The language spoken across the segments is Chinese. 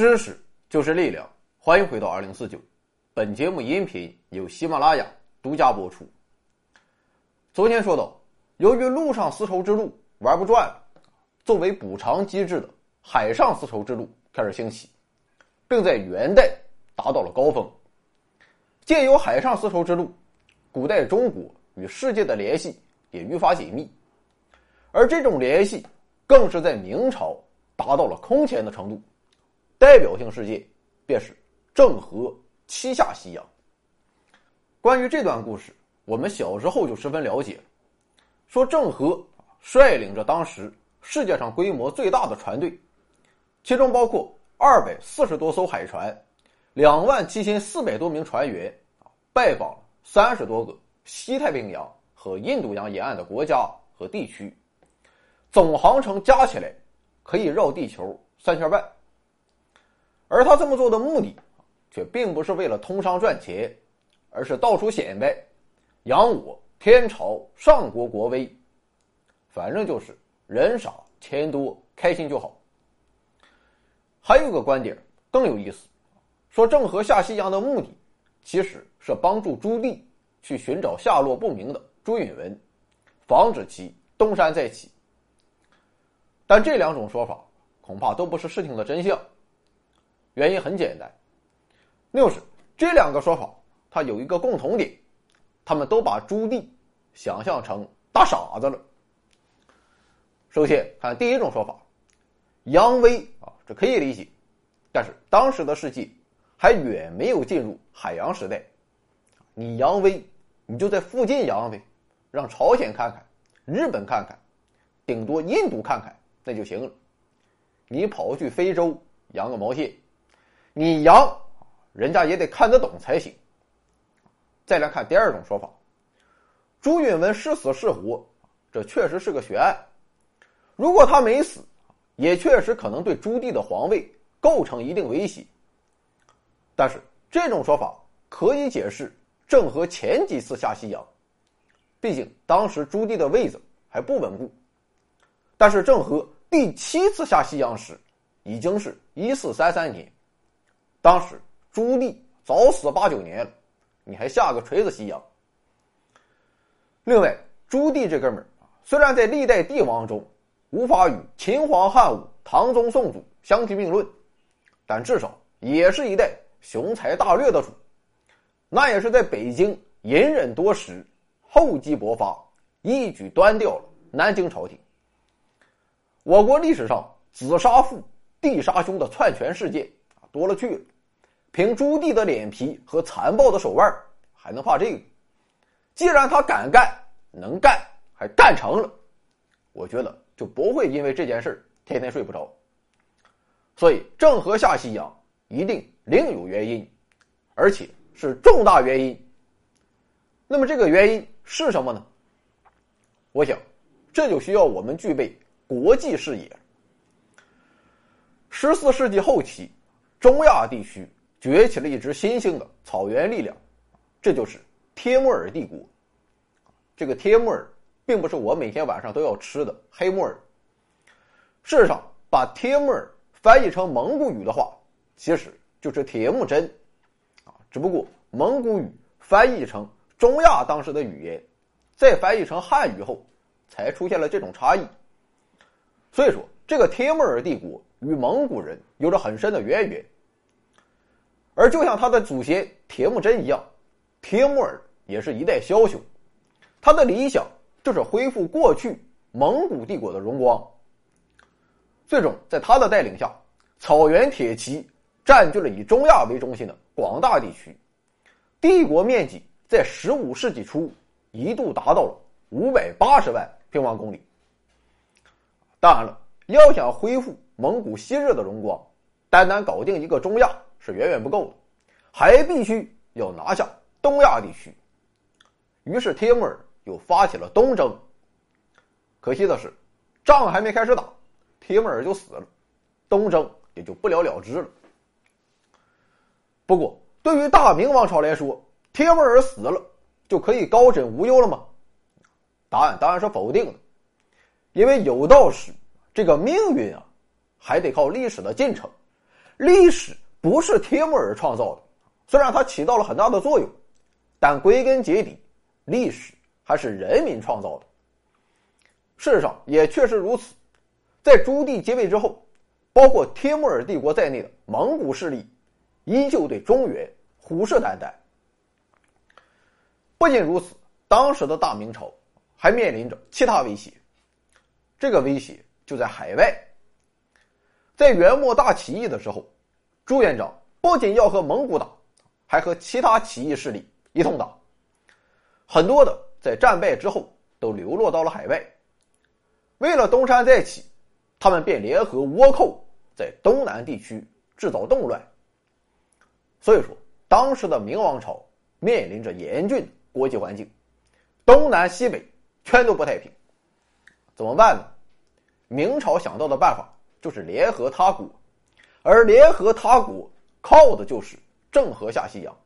知识就是力量，欢迎回到二零四九。本节目音频由喜马拉雅独家播出。昨天说到，由于陆上丝绸之路玩不转了，作为补偿机制的海上丝绸之路开始兴起，并在元代达到了高峰。借由海上丝绸之路，古代中国与世界的联系也愈发紧密，而这种联系更是在明朝达到了空前的程度。代表性事件便是郑和七下西洋。关于这段故事，我们小时候就十分了解。说郑和率领着当时世界上规模最大的船队，其中包括二百四十多艘海船，两万七千四百多名船员，拜访了三十多个西太平洋和印度洋沿岸的国家和地区，总航程加起来可以绕地球三圈半。而他这么做的目的，却并不是为了通商赚钱，而是到处显摆，扬我天朝上国国威。反正就是人少钱多，开心就好。还有个观点更有意思，说郑和下西洋的目的，其实是帮助朱棣去寻找下落不明的朱允文，防止其东山再起。但这两种说法恐怕都不是事情的真相。原因很简单，就是这两个说法，它有一个共同点，他们都把朱棣想象成大傻子了。首先看第一种说法，扬威啊，这可以理解，但是当时的世界还远没有进入海洋时代，你扬威，你就在附近扬威，让朝鲜看看，日本看看，顶多印度看看，那就行了。你跑去非洲扬个毛线？你扬，人家也得看得懂才行。再来看第二种说法，朱允文是死是活，这确实是个悬案。如果他没死，也确实可能对朱棣的皇位构成一定威胁。但是这种说法可以解释郑和前几次下西洋，毕竟当时朱棣的位子还不稳固。但是郑和第七次下西洋时，已经是一四三三年。当时朱棣早死八九年了，你还下个锤子西洋？另外，朱棣这哥们儿虽然在历代帝王中无法与秦皇汉武、唐宗宋祖相提并论，但至少也是一代雄才大略的主。那也是在北京隐忍多时，厚积薄发，一举端掉了南京朝廷。我国历史上子杀父、弟杀兄的篡权事件。多了去了，凭朱棣的脸皮和残暴的手腕，还能怕这个？既然他敢干、能干，还干成了，我觉得就不会因为这件事天天睡不着。所以郑和下西洋一定另有原因，而且是重大原因。那么这个原因是什么呢？我想，这就需要我们具备国际视野。十四世纪后期。中亚地区崛起了一支新兴的草原力量，这就是帖木儿帝国。这个帖木儿并不是我每天晚上都要吃的黑木耳。事实上，把帖木儿翻译成蒙古语的话，其实就是铁木真，啊，只不过蒙古语翻译成中亚当时的语言，再翻译成汉语后，才出现了这种差异。所以说，这个帖木儿帝国与蒙古人有着很深的渊源。而就像他的祖先铁木真一样，铁木尔也是一代枭雄，他的理想就是恢复过去蒙古帝国的荣光。最终，在他的带领下，草原铁骑占据了以中亚为中心的广大地区，帝国面积在十五世纪初一度达到了五百八十万平方公里。当然了，要想恢复蒙古昔日的荣光，单单搞定一个中亚。是远远不够的，还必须要拿下东亚地区。于是，帖木儿又发起了东征。可惜的是，仗还没开始打，帖木儿就死了，东征也就不了了之了。不过，对于大明王朝来说，帖木儿死了就可以高枕无忧了吗？答案当然是否定的，因为有道是：这个命运啊，还得靠历史的进程。历史不是帖木儿创造的，虽然它起到了很大的作用，但归根结底，历史还是人民创造的。事实上也确实如此，在朱棣继位之后，包括帖木儿帝国在内的蒙古势力，依旧对中原虎视眈眈。不仅如此，当时的大明朝还面临着其他威胁，这个威胁就在海外。在元末大起义的时候，朱元璋不仅要和蒙古打，还和其他起义势力一同打。很多的在战败之后都流落到了海外。为了东山再起，他们便联合倭寇在东南地区制造动乱。所以说，当时的明王朝面临着严峻的国际环境，东南西北全都不太平。怎么办呢？明朝想到的办法。就是联合他国，而联合他国靠的就是郑和下西洋。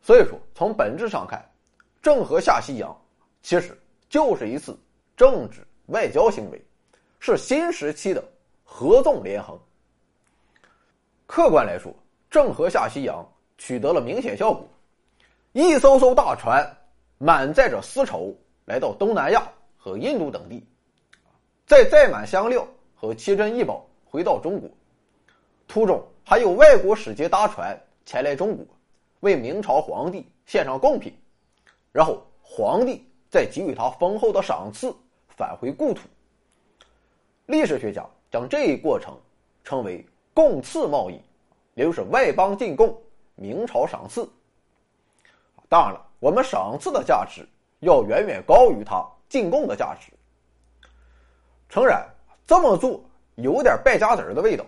所以说，从本质上看，郑和下西洋其实就是一次政治外交行为，是新时期的合纵连横。客观来说，郑和下西洋取得了明显效果，一艘艘大船满载着丝绸来到东南亚和印度等地，再载满香料。和奇珍异宝回到中国，途中还有外国使节搭船前来中国，为明朝皇帝献上贡品，然后皇帝再给予他丰厚的赏赐，返回故土。历史学家将这一过程称为“贡赐贸易”，也就是外邦进贡，明朝赏赐。当然了，我们赏赐的价值要远远高于它进贡的价值。诚然。这么做有点败家子儿的味道，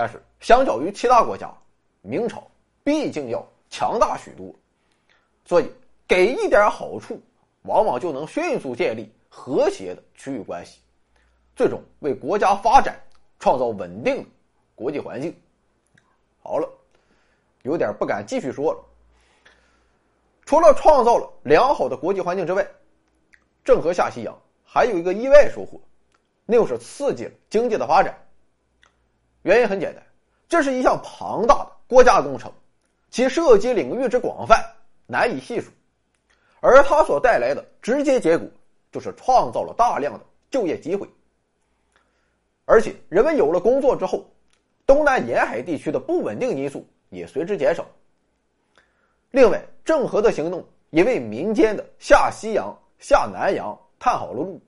但是相较于其他国家，明朝毕竟要强大许多，所以给一点好处，往往就能迅速建立和谐的区域关系，最终为国家发展创造稳定的国际环境。好了，有点不敢继续说了。除了创造了良好的国际环境之外，郑和下西洋还有一个意外收获。那就是刺激了经济的发展。原因很简单，这是一项庞大的国家工程，其涉及领域之广泛难以细数，而它所带来的直接结果就是创造了大量的就业机会。而且人们有了工作之后，东南沿海地区的不稳定因素也随之减少。另外，郑和的行动也为民间的下西洋、下南洋探好了路。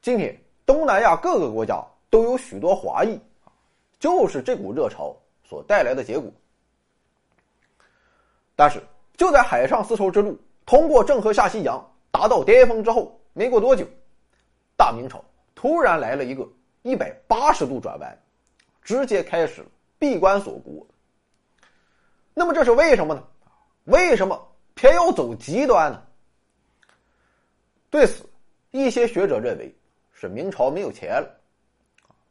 今天。东南亚各个国家都有许多华裔，就是这股热潮所带来的结果。但是，就在海上丝绸之路通过郑和下西洋达到巅峰之后，没过多久，大明朝突然来了一个一百八十度转弯，直接开始闭关锁国。那么这是为什么呢？为什么偏要走极端呢？对此，一些学者认为。是明朝没有钱了，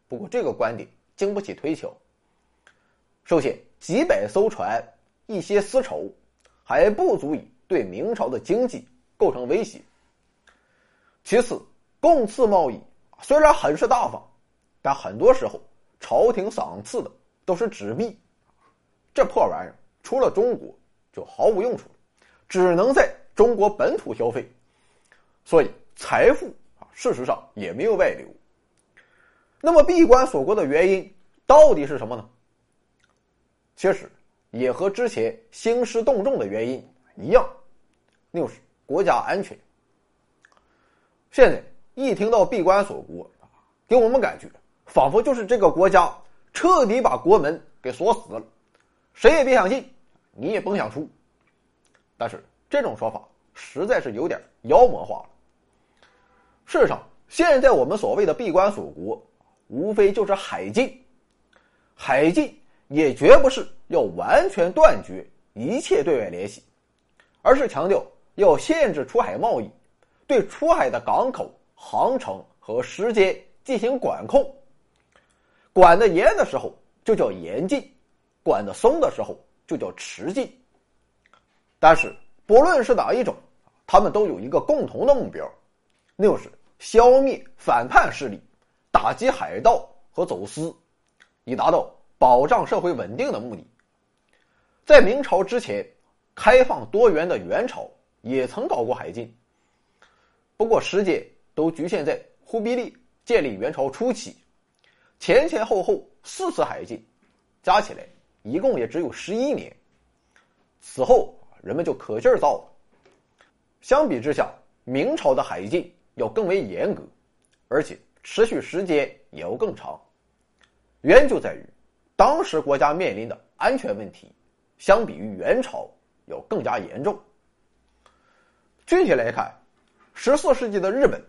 不过这个观点经不起推敲。首先，几百艘船、一些丝绸还不足以对明朝的经济构成威胁。其次，贡赐贸易虽然很是大方，但很多时候朝廷赏赐的都是纸币，这破玩意儿除了中国就毫无用处，只能在中国本土消费，所以财富啊。事实上也没有外流。那么闭关锁国的原因到底是什么呢？其实也和之前兴师动众的原因一样，那就是国家安全。现在一听到闭关锁国，给我们感觉仿佛就是这个国家彻底把国门给锁死了，谁也别想进，你也甭想出。但是这种说法实在是有点妖魔化了。事实上，现在我们所谓的闭关锁国，无非就是海禁。海禁也绝不是要完全断绝一切对外联系，而是强调要限制出海贸易，对出海的港口、航程和时间进行管控。管得严的时候就叫严禁，管得松的时候就叫迟禁。但是，不论是哪一种，他们都有一个共同的目标，那就是。消灭反叛势力，打击海盗和走私，以达到保障社会稳定的目的。在明朝之前，开放多元的元朝也曾搞过海禁，不过时间都局限在忽必烈建立元朝初期，前前后后四次海禁，加起来一共也只有十一年。此后人们就可劲儿造了。相比之下，明朝的海禁要更为严格，而且持续时间也要更长。原因就在于，当时国家面临的安全问题，相比于元朝要更加严重。具体来看，十四世纪的日本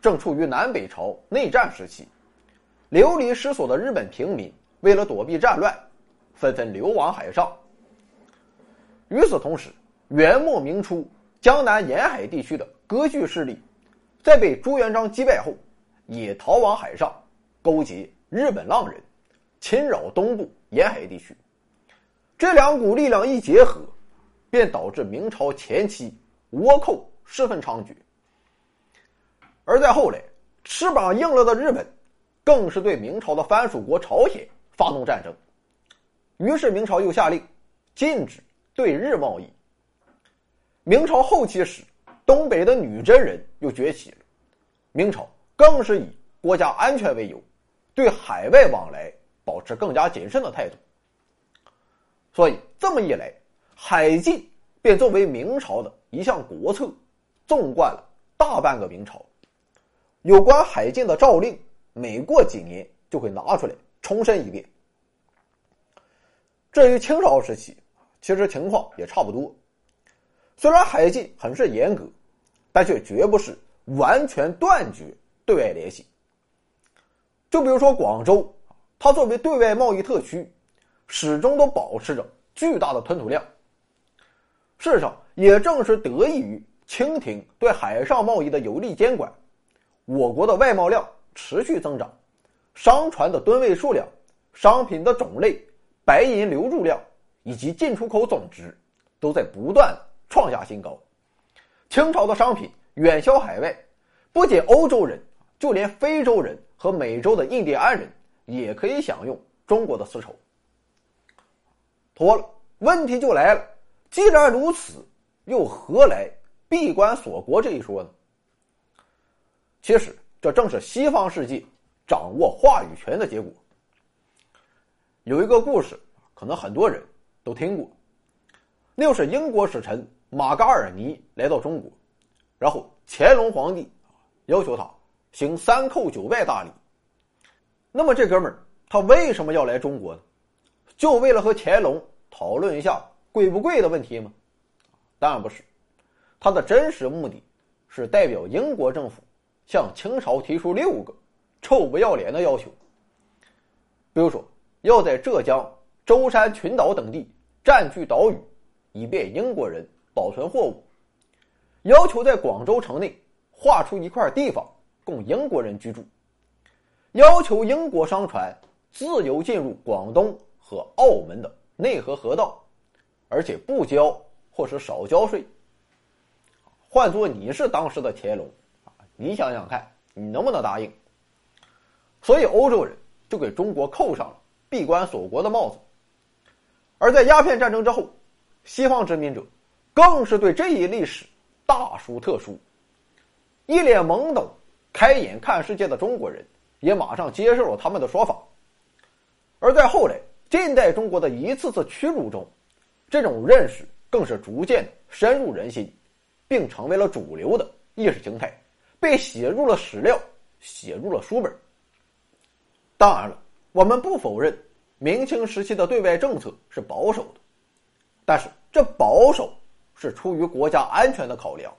正处于南北朝内战时期，流离失所的日本平民为了躲避战乱，纷纷流亡海上。与此同时，元末明初江南沿海地区的割据势力，在被朱元璋击败后，也逃往海上，勾结日本浪人。侵扰东部沿海地区，这两股力量一结合，便导致明朝前期倭寇十分猖獗。而在后来，翅膀硬了的日本，更是对明朝的藩属国朝鲜发动战争。于是明朝又下令禁止对日贸易。明朝后期时，东北的女真人又崛起了，明朝更是以国家安全为由，对海外往来。保持更加谨慎的态度，所以这么一来，海禁便作为明朝的一项国策，纵贯了大半个明朝。有关海禁的诏令，每过几年就会拿出来重申一遍。至于清朝时期，其实情况也差不多。虽然海禁很是严格，但却绝不是完全断绝对外联系。就比如说广州。它作为对外贸易特区，始终都保持着巨大的吞吐量。事实上，也正是得益于清廷对海上贸易的有力监管，我国的外贸量持续增长，商船的吨位数量、商品的种类、白银流入量以及进出口总值都在不断创下新高。清朝的商品远销海外，不仅欧洲人，就连非洲人和美洲的印第安人。也可以享用中国的丝绸。妥了，问题就来了。既然如此，又何来闭关锁国这一说呢？其实，这正是西方世界掌握话语权的结果。有一个故事，可能很多人都听过，那就是英国使臣马嘎尔尼来到中国，然后乾隆皇帝要求他行三叩九拜大礼。那么这哥们儿他为什么要来中国呢？就为了和乾隆讨论一下贵不贵的问题吗？当然不是，他的真实目的是代表英国政府向清朝提出六个臭不要脸的要求。比如说，要在浙江、舟山群岛等地占据岛屿，以便英国人保存货物；要求在广州城内划出一块地方供英国人居住。要求英国商船自由进入广东和澳门的内河河道，而且不交或是少交税。换做你是当时的乾隆啊，你想想看，你能不能答应？所以欧洲人就给中国扣上了闭关锁国的帽子。而在鸦片战争之后，西方殖民者更是对这一历史大书特书，一脸懵懂、开眼看世界的中国人。也马上接受了他们的说法，而在后来近代中国的一次次屈辱中，这种认识更是逐渐深入人心，并成为了主流的意识形态，被写入了史料，写入了书本。当然了，我们不否认明清时期的对外政策是保守的，但是这保守是出于国家安全的考量，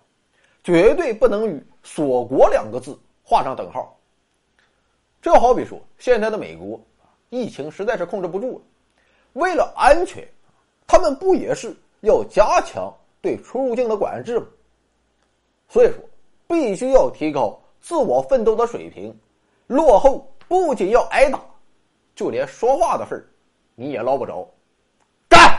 绝对不能与“锁国”两个字画上等号。这好比说，现在的美国，疫情实在是控制不住了，为了安全，他们不也是要加强对出入境的管制吗？所以说，必须要提高自我奋斗的水平，落后不仅要挨打，就连说话的份儿，你也捞不着。干